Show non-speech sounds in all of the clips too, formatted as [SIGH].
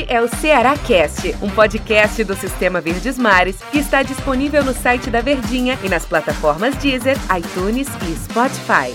Este é o Ceará Cast, um podcast do Sistema Verdes Mares que está disponível no site da Verdinha e nas plataformas Deezer, iTunes e Spotify.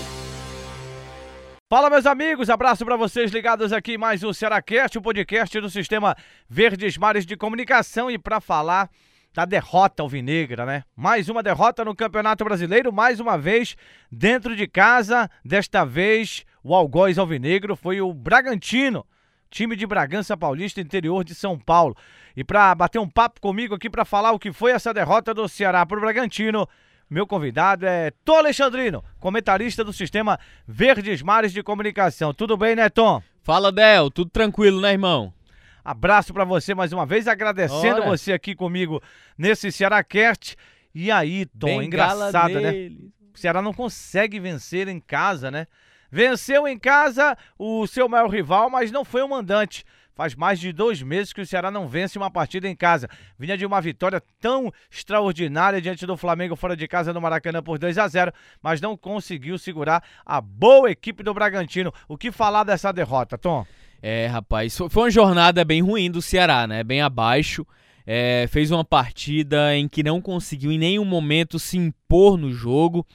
Fala, meus amigos, abraço para vocês ligados aqui mais um Cearacast, o podcast do Sistema Verdes Mares de Comunicação e para falar da derrota alvinegra, né? Mais uma derrota no Campeonato Brasileiro, mais uma vez dentro de casa, desta vez o algoz alvinegro foi o Bragantino time de Bragança Paulista, interior de São Paulo. E para bater um papo comigo aqui para falar o que foi essa derrota do Ceará para o Bragantino, meu convidado é Tom Alexandrino, comentarista do sistema Verdes Mares de Comunicação. Tudo bem, né, Tom? Fala, Del. Tudo tranquilo, né, irmão? Abraço para você mais uma vez, agradecendo Ora. você aqui comigo nesse Cearacast. E aí, Tom, engraçado, né? O Ceará não consegue vencer em casa, né? Venceu em casa o seu maior rival, mas não foi o mandante. Faz mais de dois meses que o Ceará não vence uma partida em casa. Vinha de uma vitória tão extraordinária diante do Flamengo fora de casa no Maracanã por 2 a 0 mas não conseguiu segurar a boa equipe do Bragantino. O que falar dessa derrota, Tom? É, rapaz, foi uma jornada bem ruim do Ceará, né? Bem abaixo. É, fez uma partida em que não conseguiu em nenhum momento se impor no jogo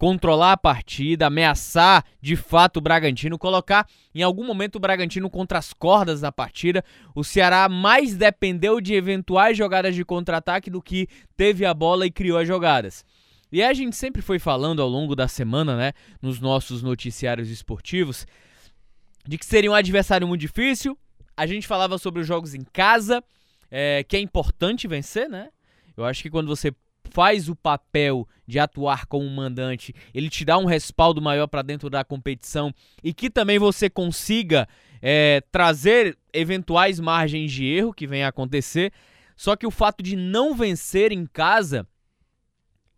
controlar a partida, ameaçar de fato o Bragantino, colocar em algum momento o Bragantino contra as cordas da partida. O Ceará mais dependeu de eventuais jogadas de contra-ataque do que teve a bola e criou as jogadas. E a gente sempre foi falando ao longo da semana, né, nos nossos noticiários esportivos, de que seria um adversário muito difícil. A gente falava sobre os jogos em casa, é, que é importante vencer, né? Eu acho que quando você faz o papel de atuar como mandante, ele te dá um respaldo maior para dentro da competição e que também você consiga é, trazer eventuais margens de erro que venha a acontecer. Só que o fato de não vencer em casa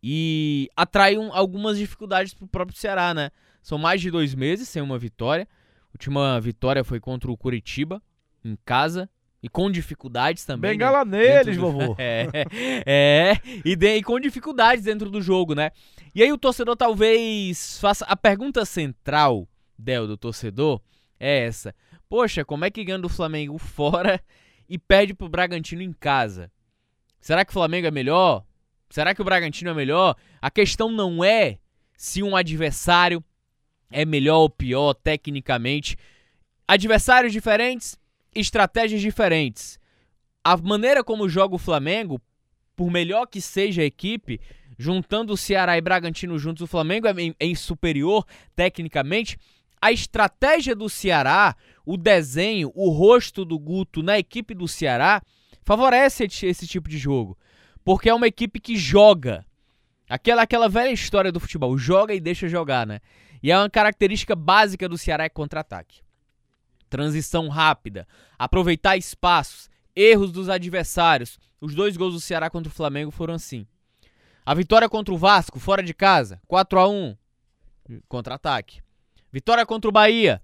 e atrai um, algumas dificuldades para o próprio Ceará, né? São mais de dois meses sem uma vitória. A última vitória foi contra o Curitiba, em casa, e com dificuldades também. Bengala né? neles, do... vovô. [LAUGHS] é, é e, de... e com dificuldades dentro do jogo, né? E aí o torcedor talvez faça. A pergunta central, Del, do torcedor, é essa. Poxa, como é que ganha do Flamengo fora e perde pro Bragantino em casa? Será que o Flamengo é melhor? Será que o Bragantino é melhor? A questão não é se um adversário é melhor ou pior tecnicamente. Adversários diferentes, estratégias diferentes. A maneira como joga o Flamengo, por melhor que seja a equipe, juntando o Ceará e Bragantino juntos, o Flamengo é em, superior tecnicamente. A estratégia do Ceará, o desenho, o rosto do Guto na equipe do Ceará favorece esse tipo de jogo, porque é uma equipe que joga. Aquela, aquela velha história do futebol, joga e deixa jogar, né? E é uma característica básica do Ceará é contra-ataque transição rápida, aproveitar espaços, erros dos adversários. Os dois gols do Ceará contra o Flamengo foram assim. A vitória contra o Vasco, fora de casa, 4 a 1 contra-ataque. Vitória contra o Bahia,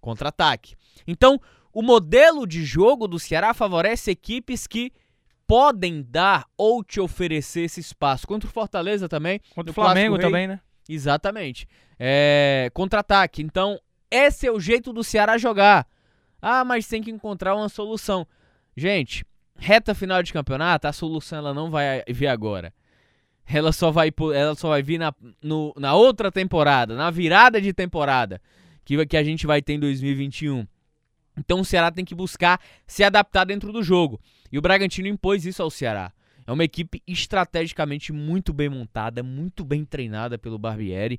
contra-ataque. Então, o modelo de jogo do Ceará favorece equipes que podem dar ou te oferecer esse espaço. Contra o Fortaleza também. Contra o Flamengo também, né? Exatamente. É, contra-ataque. Então, esse é o jeito do Ceará jogar. Ah, mas tem que encontrar uma solução. Gente, reta final de campeonato, a solução ela não vai vir agora. Ela só vai, ela só vai vir na, no, na outra temporada, na virada de temporada que, que a gente vai ter em 2021. Então o Ceará tem que buscar se adaptar dentro do jogo. E o Bragantino impôs isso ao Ceará. É uma equipe estrategicamente muito bem montada, muito bem treinada pelo Barbieri.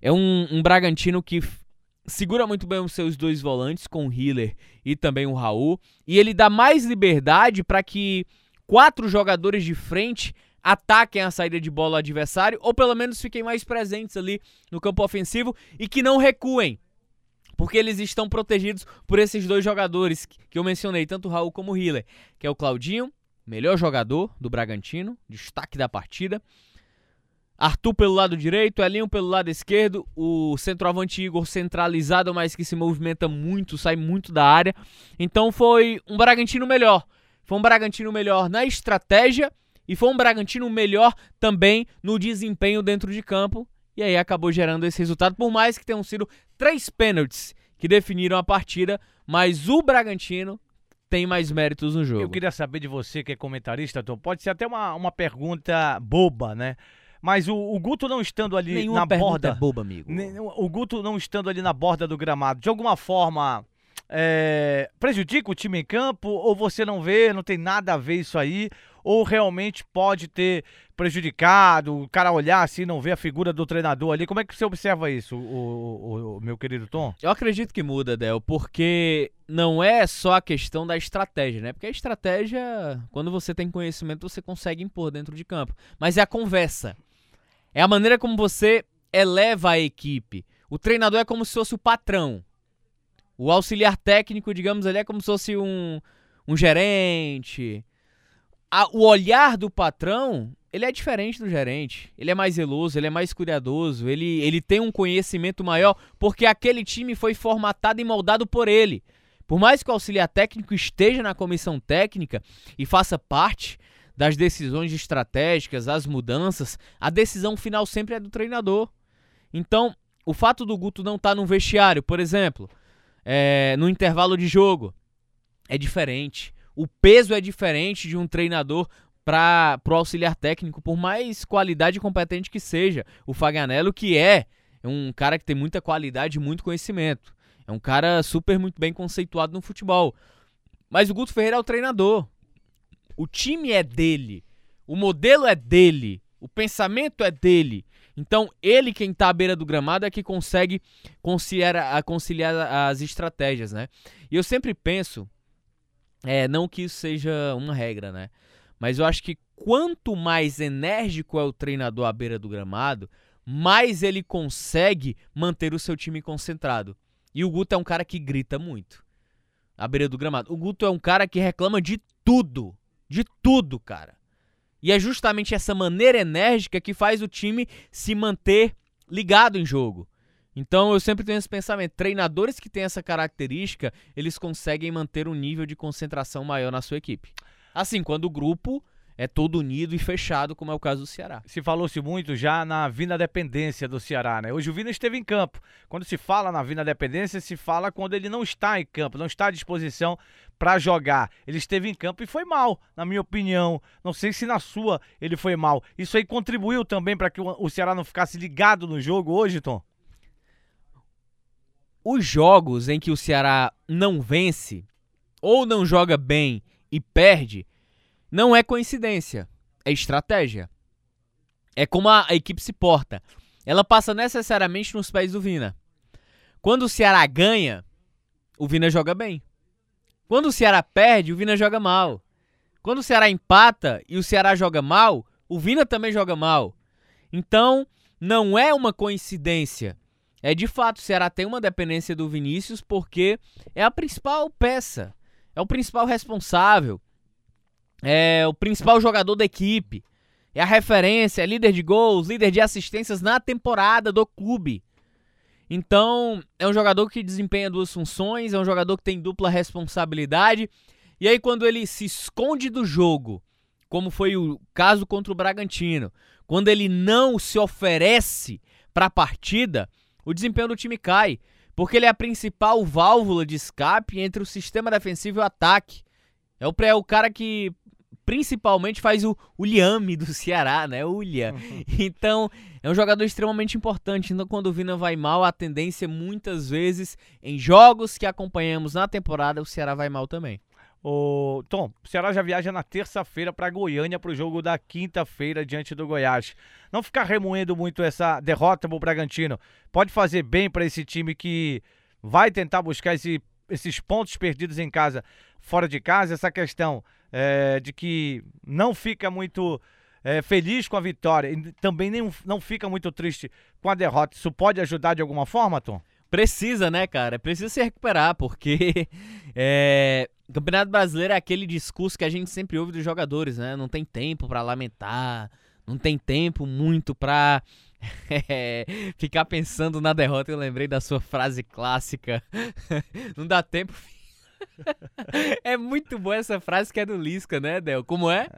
É um, um Bragantino que segura muito bem os seus dois volantes, com o Hiller e também o Raul, e ele dá mais liberdade para que quatro jogadores de frente ataquem a saída de bola adversário, ou pelo menos fiquem mais presentes ali no campo ofensivo e que não recuem. Porque eles estão protegidos por esses dois jogadores que eu mencionei, tanto o Raul como o Hiller, que é o Claudinho, melhor jogador do Bragantino, destaque da partida, Arthur pelo lado direito, Elinho pelo lado esquerdo, o centroavante Igor centralizado, mas que se movimenta muito, sai muito da área. Então foi um Bragantino melhor. Foi um Bragantino melhor na estratégia e foi um Bragantino melhor também no desempenho dentro de campo. E aí acabou gerando esse resultado, por mais que tenham sido três pênaltis que definiram a partida, mas o Bragantino tem mais méritos no jogo. Eu queria saber de você, que é comentarista, Tom. Pode ser até uma, uma pergunta boba, né? Mas o, o Guto não estando ali Nenhuma na pergunta borda. é boba, amigo. O Guto não estando ali na borda do gramado, de alguma forma é, prejudica o time em campo? Ou você não vê, não tem nada a ver isso aí? Ou realmente pode ter prejudicado, o cara olhar assim e não ver a figura do treinador ali? Como é que você observa isso, o, o- o meu querido Tom? Eu acredito que muda, Del, porque não é só a questão da estratégia, né? Porque a estratégia, quando você tem conhecimento, você consegue impor dentro de campo. Mas é a conversa. É a maneira como você eleva a equipe. O treinador é como se fosse o patrão. O auxiliar técnico, digamos é como se fosse um, um gerente. A- o olhar do patrão, ele é diferente do gerente. Ele é mais zeloso, ele é mais cuidadoso, ele, ele tem um conhecimento maior, porque aquele time foi formatado e moldado por ele. Por mais que o auxiliar técnico esteja na comissão técnica e faça parte das decisões estratégicas, as mudanças, a decisão final sempre é do treinador. Então, o fato do Guto não estar no vestiário, por exemplo, é, no intervalo de jogo, é diferente. O peso é diferente de um treinador para o auxiliar técnico, por mais qualidade e competente que seja. O Faganello, que é um cara que tem muita qualidade e muito conhecimento. É um cara super muito bem conceituado no futebol. Mas o Guto Ferreira é o treinador. O time é dele. O modelo é dele. O pensamento é dele. Então, ele, quem tá à beira do gramado, é que consegue conciliar, conciliar as estratégias, né? E eu sempre penso, é, não que isso seja uma regra, né? Mas eu acho que quanto mais enérgico é o treinador à beira do gramado, mais ele consegue manter o seu time concentrado. E o Guto é um cara que grita muito à beira do gramado. O Guto é um cara que reclama de tudo. De tudo, cara. E é justamente essa maneira enérgica que faz o time se manter ligado em jogo. Então eu sempre tenho esse pensamento: treinadores que têm essa característica, eles conseguem manter um nível de concentração maior na sua equipe. Assim, quando o grupo é todo unido e fechado, como é o caso do Ceará. Se falou-se muito já na Vina Dependência do Ceará, né? Hoje o Vina esteve em campo. Quando se fala na Vina Dependência, se fala quando ele não está em campo, não está à disposição para jogar. Ele esteve em campo e foi mal, na minha opinião. Não sei se na sua ele foi mal. Isso aí contribuiu também para que o o Ceará não ficasse ligado no jogo hoje, Tom? Os jogos em que o Ceará não vence ou não joga bem e perde, não é coincidência, é estratégia. É como a, equipe se porta. Ela passa necessariamente nos pés do Vina. Quando o Ceará ganha, o Vina joga bem. Quando o Ceará perde, o Vina joga mal. Quando o Ceará empata e o Ceará joga mal, o Vina também joga mal. Então, não é uma coincidência. É de fato, o Ceará tem uma dependência do Vinícius porque é a principal peça, é o principal responsável, é o principal jogador da equipe, é a referência, é líder de gols, líder de assistências na temporada do clube. Então, é um jogador que desempenha duas funções, é um jogador que tem dupla responsabilidade. E aí, quando ele se esconde do jogo, como foi o caso contra o Bragantino, quando ele não se oferece para a partida, o desempenho do time cai, porque ele é a principal válvula de escape entre o sistema defensivo e o ataque. É o, é o cara que principalmente faz o, o liame do Ceará, né? O. [LAUGHS] Então, é um jogador extremamente importante. Então, quando o Vina vai mal, a tendência muitas vezes em jogos que acompanhamos na temporada, o Ceará vai mal também. Ô, Tom, o Ceará já viaja na terça-feira para Goiânia para o jogo da quinta-feira diante do Goiás. Não ficar remoendo muito essa derrota pro Bragantino. Pode fazer bem para esse time que vai tentar buscar esse- esses pontos perdidos em casa, fora de casa. Essa questão é, de que não fica muito é, feliz com a vitória e também nem, não fica muito triste com a derrota. Isso pode ajudar de alguma forma, Tom? Precisa, né, cara? Precisa se recuperar, porque [LAUGHS] é, Campeonato Brasileiro é aquele discurso que a gente sempre ouve dos jogadores, né? Não tem tempo pra lamentar, não tem tempo muito pra [LAUGHS] é, ficar pensando na derrota. Eu lembrei da sua frase clássica: [LAUGHS] não dá tempo. É muito boa essa frase que é do Lisca, né, Del? Como é?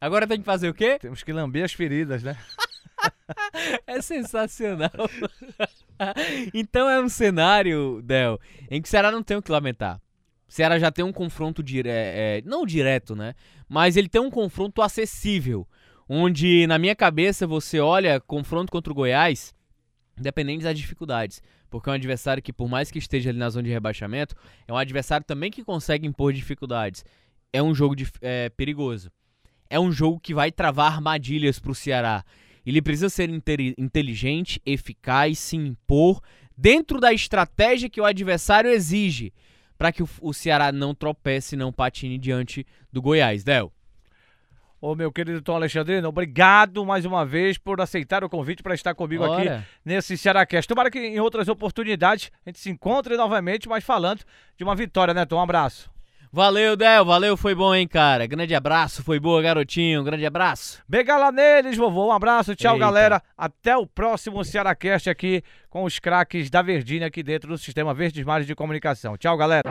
Agora tem que fazer o quê? Temos que lamber as feridas, né? [LAUGHS] É sensacional. então é um cenário, Del, em que o Ceará não tem o que lamentar. O Ceará já tem um confronto direto, é, não direto, né? Mas ele tem um confronto acessível, onde na minha cabeça você olha confronto contra o Goiás, independente das dificuldades, porque é um adversário que por mais que esteja ali na zona de rebaixamento, é um adversário também que consegue impor dificuldades. É um jogo de, é, perigoso. É um jogo que vai travar armadilhas para o Ceará. Ele precisa ser inteligente, eficaz, se impor dentro da estratégia que o adversário exige para que o, Ceará não tropece, não patine diante do Goiás. Del. Ô, meu querido Tom Alexandrino, obrigado mais uma vez por aceitar o convite para estar comigo Ora. aqui nesse Cearacast. Tomara que em outras oportunidades a gente se encontre novamente, mas falando de uma vitória, né, Tom? Um abraço. Valeu, Del, valeu, foi bom, hein, cara. Grande abraço, foi boa, garotinho. Grande abraço. Begala neles, vovô. Um abraço, tchau, Eita. galera. Até o próximo Cearacast aqui com os craques da Verdinha aqui dentro do Sistema Verdes Mares de Comunicação. Tchau, galera.